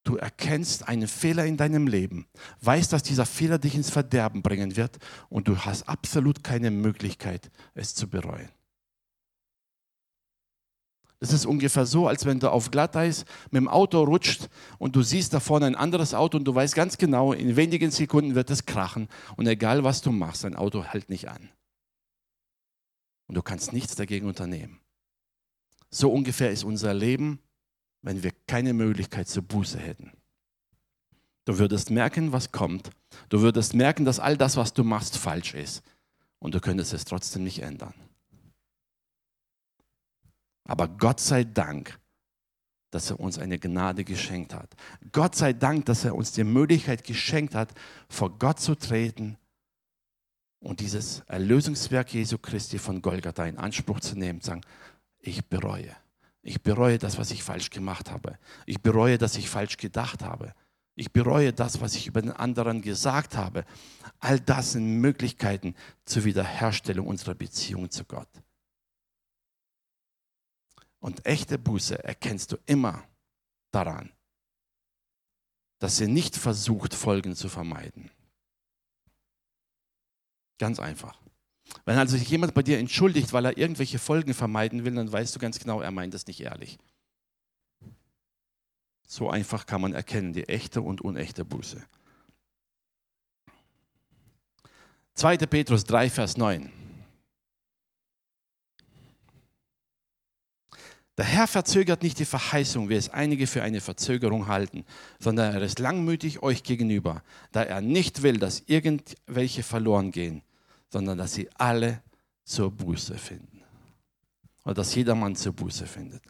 du erkennst einen Fehler in deinem Leben, weißt, dass dieser Fehler dich ins Verderben bringen wird und du hast absolut keine Möglichkeit, es zu bereuen. Es ist ungefähr so, als wenn du auf Glatteis mit dem Auto rutscht und du siehst da vorne ein anderes Auto und du weißt ganz genau, in wenigen Sekunden wird es krachen und egal was du machst, dein Auto hält nicht an und du kannst nichts dagegen unternehmen. So ungefähr ist unser Leben, wenn wir keine Möglichkeit zur Buße hätten. Du würdest merken, was kommt. Du würdest merken, dass all das, was du machst, falsch ist. Und du könntest es trotzdem nicht ändern. Aber Gott sei Dank, dass er uns eine Gnade geschenkt hat. Gott sei Dank, dass er uns die Möglichkeit geschenkt hat, vor Gott zu treten und dieses Erlösungswerk Jesu Christi von Golgatha in Anspruch zu nehmen, sagen, ich bereue. Ich bereue das, was ich falsch gemacht habe. Ich bereue, dass ich falsch gedacht habe. Ich bereue das, was ich über den anderen gesagt habe. All das sind Möglichkeiten zur Wiederherstellung unserer Beziehung zu Gott. Und echte Buße erkennst du immer daran, dass sie nicht versucht, Folgen zu vermeiden. Ganz einfach. Wenn also sich jemand bei dir entschuldigt, weil er irgendwelche Folgen vermeiden will, dann weißt du ganz genau, er meint das nicht ehrlich. So einfach kann man erkennen, die echte und unechte Buße. 2. Petrus 3, Vers 9. Der Herr verzögert nicht die Verheißung, wie es einige für eine Verzögerung halten, sondern er ist langmütig euch gegenüber, da er nicht will, dass irgendwelche verloren gehen, sondern dass sie alle zur Buße finden. Oder dass jedermann zur Buße findet.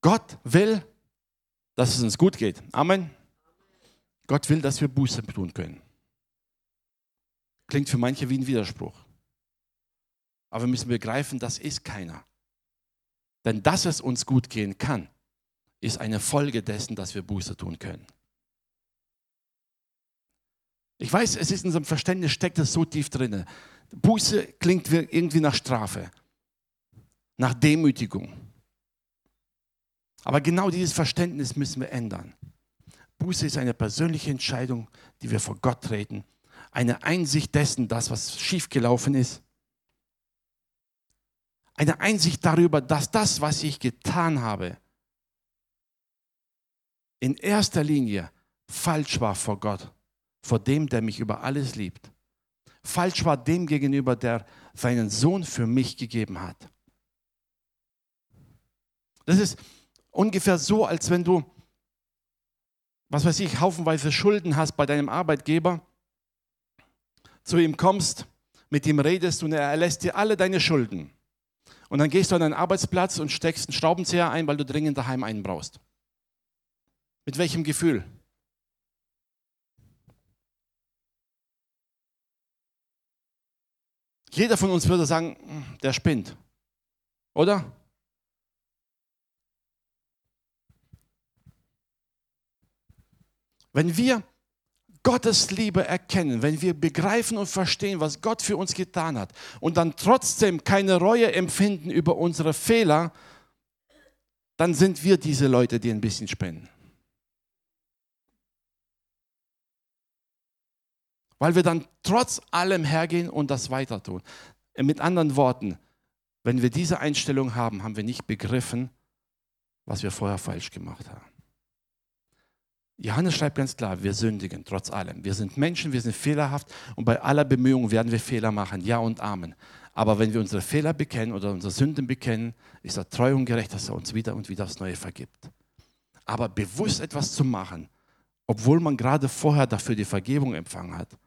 Gott will, dass es uns gut geht. Amen. Gott will, dass wir Buße tun können. Klingt für manche wie ein Widerspruch. Aber wir müssen begreifen, das ist keiner. Denn dass es uns gut gehen kann, ist eine Folge dessen, dass wir Buße tun können. Ich weiß, es ist in unserem Verständnis, steckt es so tief drin. Buße klingt irgendwie nach Strafe, nach Demütigung. Aber genau dieses Verständnis müssen wir ändern. Buße ist eine persönliche Entscheidung, die wir vor Gott treten. Eine Einsicht dessen, das, was schiefgelaufen ist. Eine Einsicht darüber, dass das, was ich getan habe, in erster Linie falsch war vor Gott, vor dem, der mich über alles liebt. Falsch war dem gegenüber, der seinen Sohn für mich gegeben hat. Das ist ungefähr so, als wenn du, was weiß ich, haufenweise Schulden hast bei deinem Arbeitgeber, zu ihm kommst, mit ihm redest und er erlässt dir alle deine Schulden. Und dann gehst du an deinen Arbeitsplatz und steckst einen Schraubenzieher ein, weil du dringend daheim einen brauchst. Mit welchem Gefühl? Jeder von uns würde sagen, der spinnt. Oder? Wenn wir Gottes Liebe erkennen, wenn wir begreifen und verstehen, was Gott für uns getan hat und dann trotzdem keine Reue empfinden über unsere Fehler, dann sind wir diese Leute, die ein bisschen spenden. Weil wir dann trotz allem hergehen und das weiter tun. Mit anderen Worten, wenn wir diese Einstellung haben, haben wir nicht begriffen, was wir vorher falsch gemacht haben. Johannes schreibt ganz klar, wir sündigen trotz allem. Wir sind Menschen, wir sind fehlerhaft und bei aller Bemühung werden wir Fehler machen. Ja und Amen. Aber wenn wir unsere Fehler bekennen oder unsere Sünden bekennen, ist er treu und gerecht, dass er uns wieder und wieder aufs Neue vergibt. Aber bewusst etwas zu machen, obwohl man gerade vorher dafür die Vergebung empfangen hat,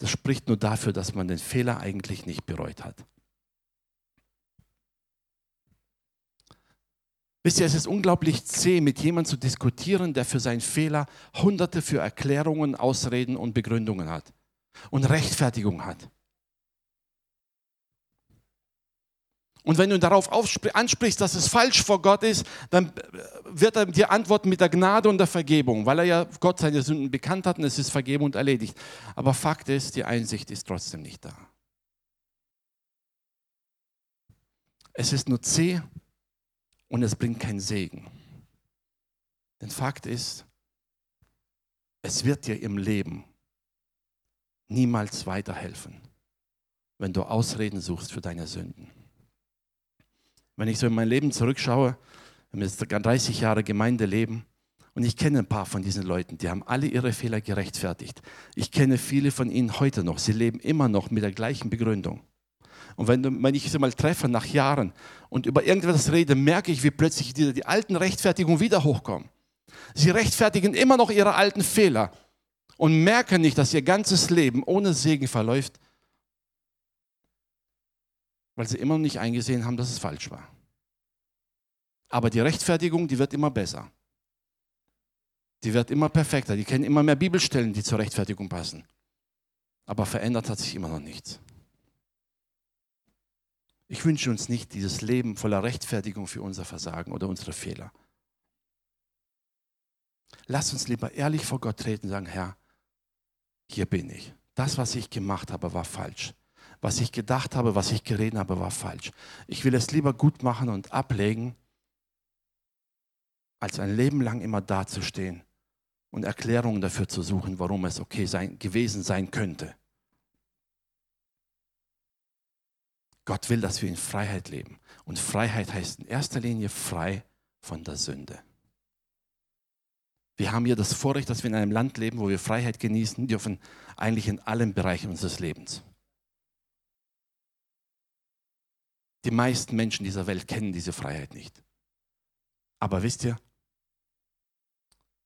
das spricht nur dafür, dass man den Fehler eigentlich nicht bereut hat. Wisst ihr, es ist unglaublich zäh, mit jemandem zu diskutieren, der für seinen Fehler hunderte für Erklärungen, Ausreden und Begründungen hat und Rechtfertigung hat. Und wenn du darauf ansprichst, dass es falsch vor Gott ist, dann wird er dir antworten mit der Gnade und der Vergebung, weil er ja Gott seine Sünden bekannt hat und es ist vergeben und erledigt. Aber Fakt ist, die Einsicht ist trotzdem nicht da. Es ist nur zäh und es bringt keinen Segen. Denn Fakt ist, es wird dir im Leben niemals weiterhelfen, wenn du Ausreden suchst für deine Sünden. Wenn ich so in mein Leben zurückschaue, wir jetzt 30 Jahre Gemeindeleben und ich kenne ein paar von diesen Leuten, die haben alle ihre Fehler gerechtfertigt. Ich kenne viele von ihnen heute noch. Sie leben immer noch mit der gleichen Begründung. Und wenn, wenn ich sie mal treffe nach Jahren und über irgendetwas rede, merke ich, wie plötzlich die, die alten Rechtfertigungen wieder hochkommen. Sie rechtfertigen immer noch ihre alten Fehler und merken nicht, dass ihr ganzes Leben ohne Segen verläuft, weil sie immer noch nicht eingesehen haben, dass es falsch war. Aber die Rechtfertigung, die wird immer besser. Die wird immer perfekter. Die kennen immer mehr Bibelstellen, die zur Rechtfertigung passen. Aber verändert hat sich immer noch nichts. Ich wünsche uns nicht dieses Leben voller Rechtfertigung für unser Versagen oder unsere Fehler. Lass uns lieber ehrlich vor Gott treten und sagen, Herr, hier bin ich. Das, was ich gemacht habe, war falsch was ich gedacht habe, was ich geredet habe, war falsch. Ich will es lieber gut machen und ablegen, als ein Leben lang immer dazustehen und Erklärungen dafür zu suchen, warum es okay sein, gewesen sein könnte. Gott will, dass wir in Freiheit leben. Und Freiheit heißt in erster Linie frei von der Sünde. Wir haben hier das Vorrecht, dass wir in einem Land leben, wo wir Freiheit genießen dürfen, eigentlich in allen Bereichen unseres Lebens. Die meisten Menschen dieser Welt kennen diese Freiheit nicht. Aber wisst ihr,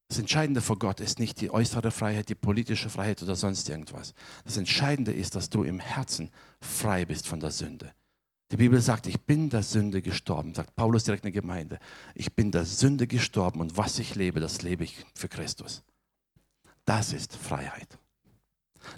das Entscheidende vor Gott ist nicht die äußere Freiheit, die politische Freiheit oder sonst irgendwas. Das Entscheidende ist, dass du im Herzen frei bist von der Sünde. Die Bibel sagt, ich bin der Sünde gestorben, sagt Paulus direkt in der Gemeinde. Ich bin der Sünde gestorben und was ich lebe, das lebe ich für Christus. Das ist Freiheit.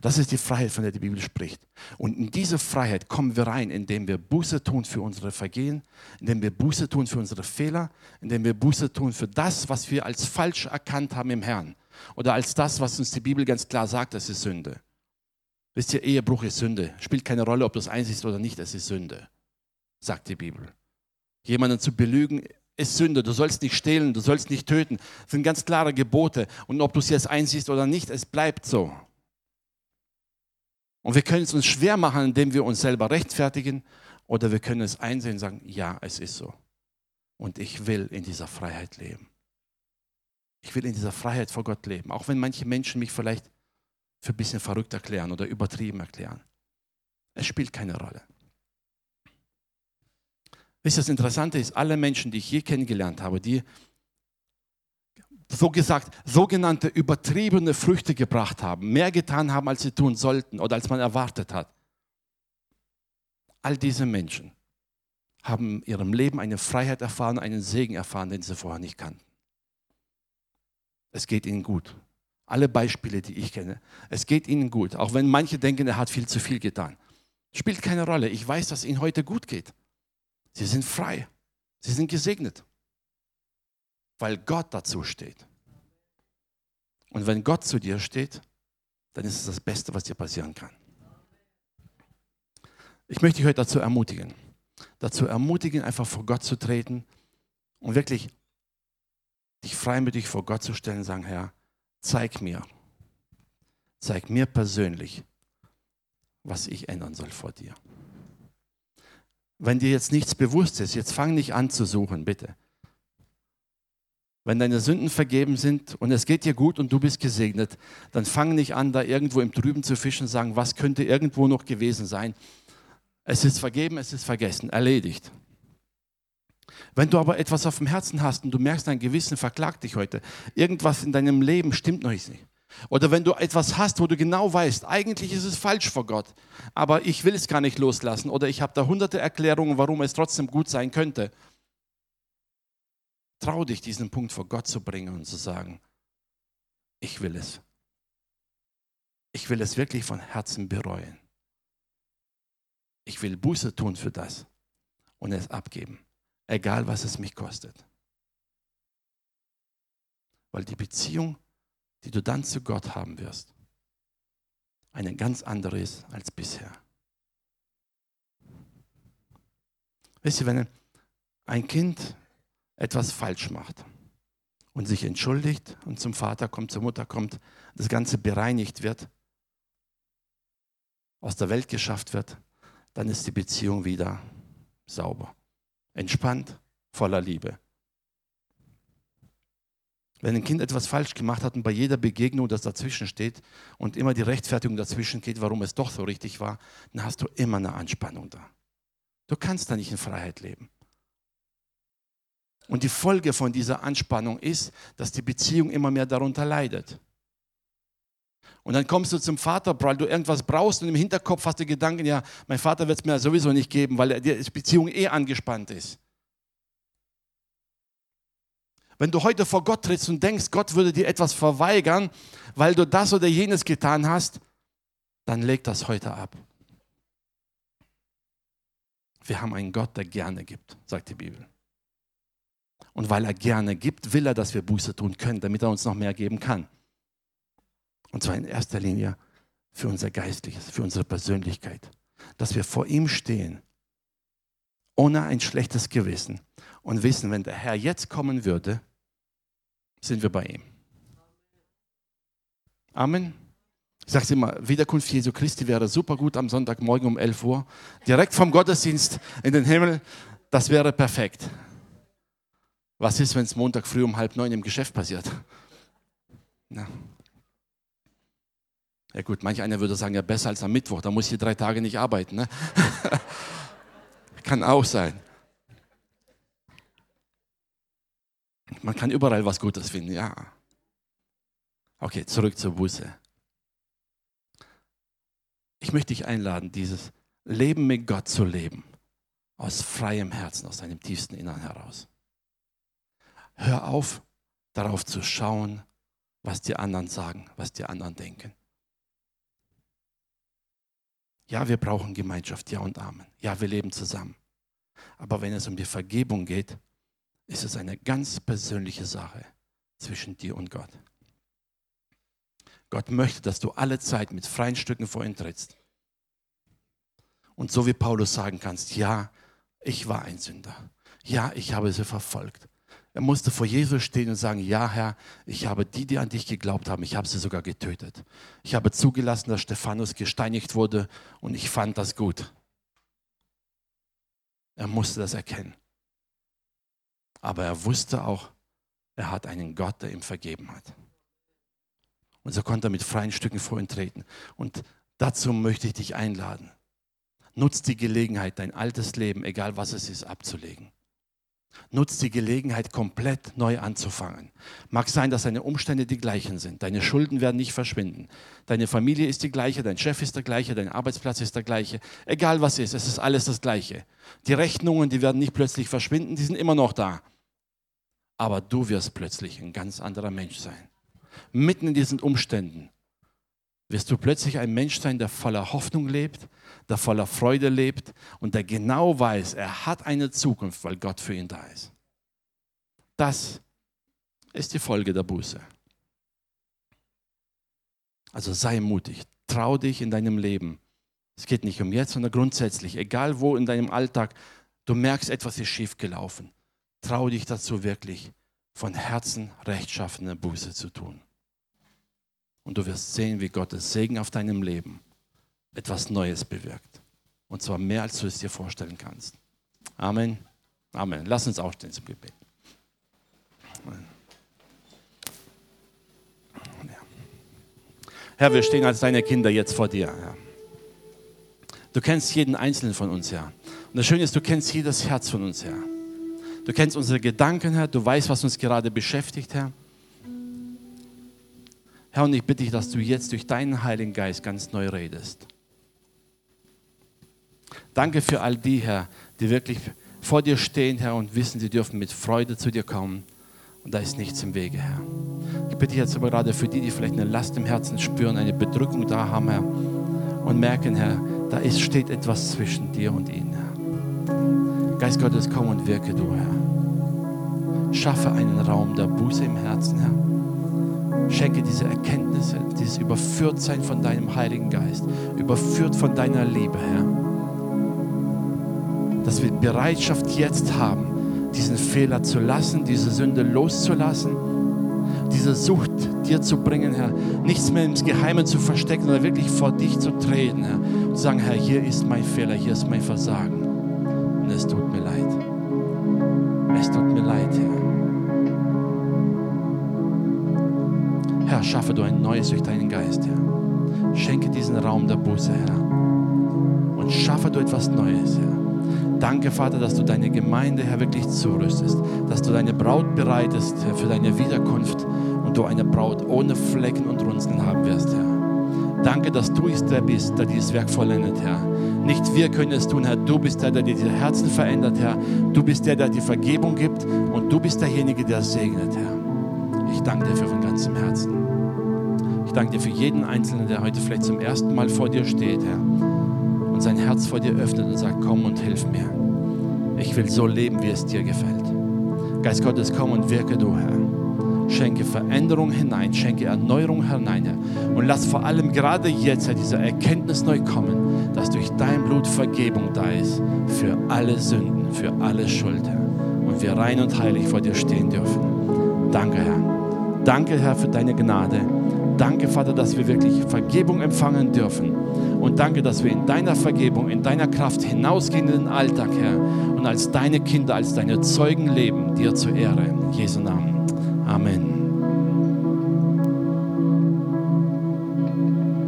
Das ist die Freiheit, von der die Bibel spricht. Und in diese Freiheit kommen wir rein, indem wir Buße tun für unsere Vergehen, indem wir Buße tun für unsere Fehler, indem wir Buße tun für das, was wir als falsch erkannt haben im Herrn. Oder als das, was uns die Bibel ganz klar sagt, das ist Sünde. Wisst ihr, Ehebruch ist Sünde. Spielt keine Rolle, ob du es einsiehst oder nicht, es ist Sünde, sagt die Bibel. Jemanden zu belügen ist Sünde. Du sollst nicht stehlen, du sollst nicht töten. Das sind ganz klare Gebote. Und ob du es jetzt einsiehst oder nicht, es bleibt so. Und wir können es uns schwer machen, indem wir uns selber rechtfertigen. Oder wir können es einsehen und sagen, ja, es ist so. Und ich will in dieser Freiheit leben. Ich will in dieser Freiheit vor Gott leben. Auch wenn manche Menschen mich vielleicht für ein bisschen verrückt erklären oder übertrieben erklären. Es spielt keine Rolle. Wisst ihr, das Interessante ist, alle Menschen, die ich je kennengelernt habe, die so gesagt sogenannte übertriebene Früchte gebracht haben, mehr getan haben, als sie tun sollten oder als man erwartet hat. All diese Menschen haben in ihrem Leben eine Freiheit erfahren, einen Segen erfahren, den sie vorher nicht kannten. Es geht ihnen gut. Alle Beispiele, die ich kenne, es geht ihnen gut, auch wenn manche denken, er hat viel zu viel getan. Spielt keine Rolle. Ich weiß, dass es ihnen heute gut geht. Sie sind frei. Sie sind gesegnet. Weil Gott dazu steht. Und wenn Gott zu dir steht, dann ist es das Beste, was dir passieren kann. Ich möchte dich heute dazu ermutigen, dazu ermutigen, einfach vor Gott zu treten und wirklich dich freimütig vor Gott zu stellen und sagen, Herr, zeig mir, zeig mir persönlich, was ich ändern soll vor dir. Wenn dir jetzt nichts bewusst ist, jetzt fang nicht an zu suchen, bitte. Wenn deine Sünden vergeben sind und es geht dir gut und du bist gesegnet, dann fang nicht an, da irgendwo im Trüben zu fischen und sagen, was könnte irgendwo noch gewesen sein. Es ist vergeben, es ist vergessen, erledigt. Wenn du aber etwas auf dem Herzen hast und du merkst, dein Gewissen verklagt dich heute, irgendwas in deinem Leben stimmt noch nicht, oder wenn du etwas hast, wo du genau weißt, eigentlich ist es falsch vor Gott, aber ich will es gar nicht loslassen oder ich habe da hunderte Erklärungen, warum es trotzdem gut sein könnte. Trau dich, diesen Punkt vor Gott zu bringen und zu sagen, ich will es. Ich will es wirklich von Herzen bereuen. Ich will Buße tun für das und es abgeben, egal was es mich kostet. Weil die Beziehung die du dann zu Gott haben wirst, eine ganz andere ist als bisher. Wisst ihr, wenn ein Kind etwas falsch macht und sich entschuldigt und zum Vater kommt, zur Mutter kommt, das Ganze bereinigt wird, aus der Welt geschafft wird, dann ist die Beziehung wieder sauber, entspannt, voller Liebe. Wenn ein Kind etwas falsch gemacht hat und bei jeder Begegnung das dazwischen steht und immer die Rechtfertigung dazwischen geht, warum es doch so richtig war, dann hast du immer eine Anspannung da. Du kannst da nicht in Freiheit leben. Und die Folge von dieser Anspannung ist, dass die Beziehung immer mehr darunter leidet. Und dann kommst du zum Vater, weil du irgendwas brauchst und im Hinterkopf hast du Gedanken, ja, mein Vater wird es mir sowieso nicht geben, weil die Beziehung eh angespannt ist. Wenn du heute vor Gott trittst und denkst, Gott würde dir etwas verweigern, weil du das oder jenes getan hast, dann leg das heute ab. Wir haben einen Gott, der gerne gibt, sagt die Bibel. Und weil er gerne gibt, will er, dass wir Buße tun können, damit er uns noch mehr geben kann. Und zwar in erster Linie für unser Geistliches, für unsere Persönlichkeit. Dass wir vor ihm stehen, ohne ein schlechtes Gewissen und wissen, wenn der Herr jetzt kommen würde, sind wir bei ihm. Amen. Ich sage immer, Wiederkunft Jesu Christi wäre super gut am Sonntagmorgen um 11 Uhr. Direkt vom Gottesdienst in den Himmel, das wäre perfekt. Was ist, wenn es Montag früh um halb neun im Geschäft passiert? Na. Ja gut, manch einer würde sagen, ja besser als am Mittwoch, da muss ich drei Tage nicht arbeiten. Ne? Kann auch sein. Man kann überall was Gutes finden, ja. Okay, zurück zur Buße. Ich möchte dich einladen, dieses Leben mit Gott zu leben. Aus freiem Herzen, aus deinem tiefsten Innern heraus. Hör auf, darauf zu schauen, was die anderen sagen, was die anderen denken. Ja, wir brauchen Gemeinschaft, ja und Amen. Ja, wir leben zusammen. Aber wenn es um die Vergebung geht, ist es eine ganz persönliche Sache zwischen dir und Gott. Gott möchte, dass du alle Zeit mit freien Stücken vor ihn trittst. Und so wie Paulus sagen kannst, ja, ich war ein Sünder. Ja, ich habe sie verfolgt. Er musste vor Jesus stehen und sagen, ja Herr, ich habe die, die an dich geglaubt haben, ich habe sie sogar getötet. Ich habe zugelassen, dass Stephanus gesteinigt wurde und ich fand das gut. Er musste das erkennen. Aber er wusste auch, er hat einen Gott, der ihm vergeben hat. Und so konnte er mit freien Stücken vor ihn treten. Und dazu möchte ich dich einladen. Nutz die Gelegenheit, dein altes Leben, egal was es ist, abzulegen. Nutz die Gelegenheit, komplett neu anzufangen. Mag sein, dass deine Umstände die gleichen sind. Deine Schulden werden nicht verschwinden. Deine Familie ist die gleiche, dein Chef ist der gleiche, dein Arbeitsplatz ist der gleiche. Egal was ist, es ist alles das gleiche. Die Rechnungen, die werden nicht plötzlich verschwinden, die sind immer noch da. Aber du wirst plötzlich ein ganz anderer Mensch sein. Mitten in diesen Umständen wirst du plötzlich ein Mensch sein, der voller Hoffnung lebt, der voller Freude lebt und der genau weiß, er hat eine Zukunft, weil Gott für ihn da ist. Das ist die Folge der Buße. Also sei mutig, trau dich in deinem Leben. Es geht nicht um jetzt, sondern grundsätzlich, egal wo in deinem Alltag du merkst, etwas ist schief gelaufen. Trau dich dazu wirklich von Herzen rechtschaffene Buße zu tun. Und du wirst sehen, wie Gottes Segen auf deinem Leben etwas Neues bewirkt. Und zwar mehr, als du es dir vorstellen kannst. Amen. Amen. Lass uns aufstehen zum Gebet. Herr, wir stehen als deine Kinder jetzt vor dir. Herr. Du kennst jeden einzelnen von uns, Herr. Und das Schöne ist, du kennst jedes Herz von uns, Herr. Du kennst unsere Gedanken, Herr. Du weißt, was uns gerade beschäftigt, Herr. Herr, und ich bitte dich, dass du jetzt durch deinen Heiligen Geist ganz neu redest. Danke für all die, Herr, die wirklich vor dir stehen, Herr, und wissen, sie dürfen mit Freude zu dir kommen. Und da ist nichts im Wege, Herr. Ich bitte jetzt aber gerade für die, die vielleicht eine Last im Herzen spüren, eine Bedrückung da haben, Herr, und merken, Herr, da ist, steht etwas zwischen dir und ihnen, Herr. Geist Gottes, komm und wirke du, Herr. Schaffe einen Raum der Buße im Herzen, Herr. Schenke diese Erkenntnisse, dieses Überführtsein von deinem Heiligen Geist, überführt von deiner Liebe, Herr dass wir Bereitschaft jetzt haben, diesen Fehler zu lassen, diese Sünde loszulassen, diese Sucht dir zu bringen, Herr. Nichts mehr ins Geheime zu verstecken, sondern wirklich vor dich zu treten, Herr. Und zu sagen, Herr, hier ist mein Fehler, hier ist mein Versagen. Und es tut mir leid. Es tut mir leid, Herr. Herr, schaffe du ein Neues durch deinen Geist, Herr. Schenke diesen Raum der Buße, Herr. Und schaffe du etwas Neues, Herr. Danke, Vater, dass du deine Gemeinde, Herr, wirklich zurüstest, dass du deine Braut bereitest, Herr, für deine Wiederkunft und du eine Braut ohne Flecken und Runzeln haben wirst, Herr. Danke, dass du es der bist, der dieses Werk vollendet, Herr. Nicht wir können es tun, Herr. Du bist der, der diese Herzen verändert, Herr. Du bist der, der die Vergebung gibt und du bist derjenige, der segnet, Herr. Ich danke dir für von ganzem Herzen. Ich danke dir für jeden Einzelnen, der heute vielleicht zum ersten Mal vor dir steht, Herr und sein Herz vor dir öffnet und sagt, komm und hilf mir. Ich will so leben, wie es dir gefällt. Geist Gottes, komm und wirke du, Herr. Schenke Veränderung hinein, schenke Erneuerung hinein, Herr. Und lass vor allem gerade jetzt, Herr, diese Erkenntnis neu kommen, dass durch dein Blut Vergebung da ist für alle Sünden, für alle Schuld, Herr. Und wir rein und heilig vor dir stehen dürfen. Danke, Herr. Danke, Herr, für deine Gnade. Danke, Vater, dass wir wirklich Vergebung empfangen dürfen. Und danke, dass wir in deiner Vergebung, in deiner Kraft hinausgehen in den Alltag, Herr. Und als deine Kinder, als deine Zeugen leben, dir zur Ehre. In Jesu Namen. Amen.